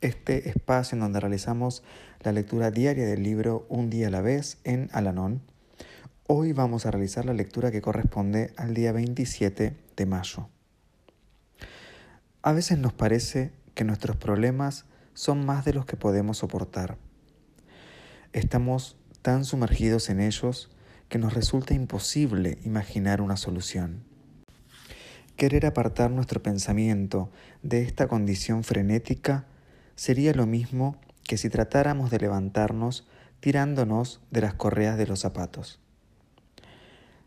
este espacio en donde realizamos la lectura diaria del libro Un día a la vez en Alanón Hoy vamos a realizar la lectura que corresponde al día 27 de mayo. A veces nos parece que nuestros problemas son más de los que podemos soportar. Estamos tan sumergidos en ellos que nos resulta imposible imaginar una solución. Querer apartar nuestro pensamiento de esta condición frenética sería lo mismo que si tratáramos de levantarnos tirándonos de las correas de los zapatos.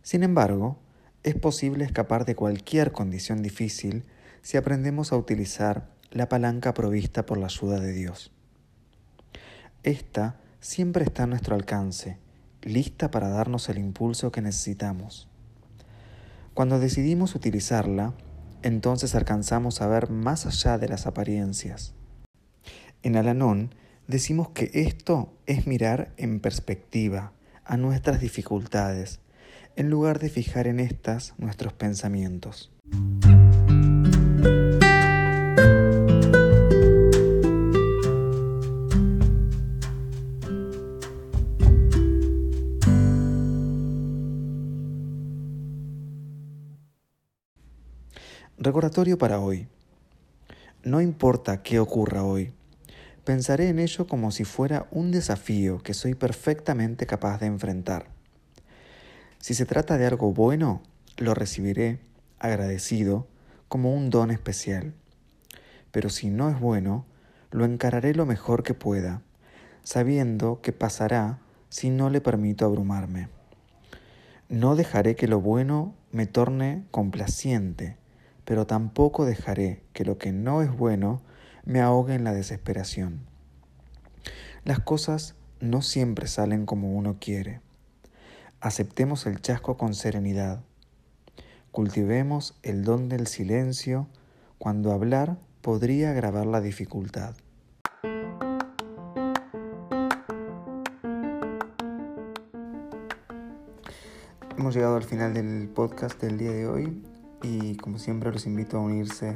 Sin embargo, es posible escapar de cualquier condición difícil si aprendemos a utilizar la palanca provista por la ayuda de Dios. Esta siempre está a nuestro alcance, lista para darnos el impulso que necesitamos. Cuando decidimos utilizarla, entonces alcanzamos a ver más allá de las apariencias. En Alanón decimos que esto es mirar en perspectiva a nuestras dificultades en lugar de fijar en estas nuestros pensamientos. Recordatorio para hoy. No importa qué ocurra hoy, pensaré en ello como si fuera un desafío que soy perfectamente capaz de enfrentar. Si se trata de algo bueno, lo recibiré agradecido como un don especial. Pero si no es bueno, lo encararé lo mejor que pueda, sabiendo que pasará si no le permito abrumarme. No dejaré que lo bueno me torne complaciente, pero tampoco dejaré que lo que no es bueno me ahogue en la desesperación. Las cosas no siempre salen como uno quiere Aceptemos el chasco con serenidad. Cultivemos el don del silencio cuando hablar podría agravar la dificultad. Hemos llegado al final del podcast del día de hoy y como siempre los invito a unirse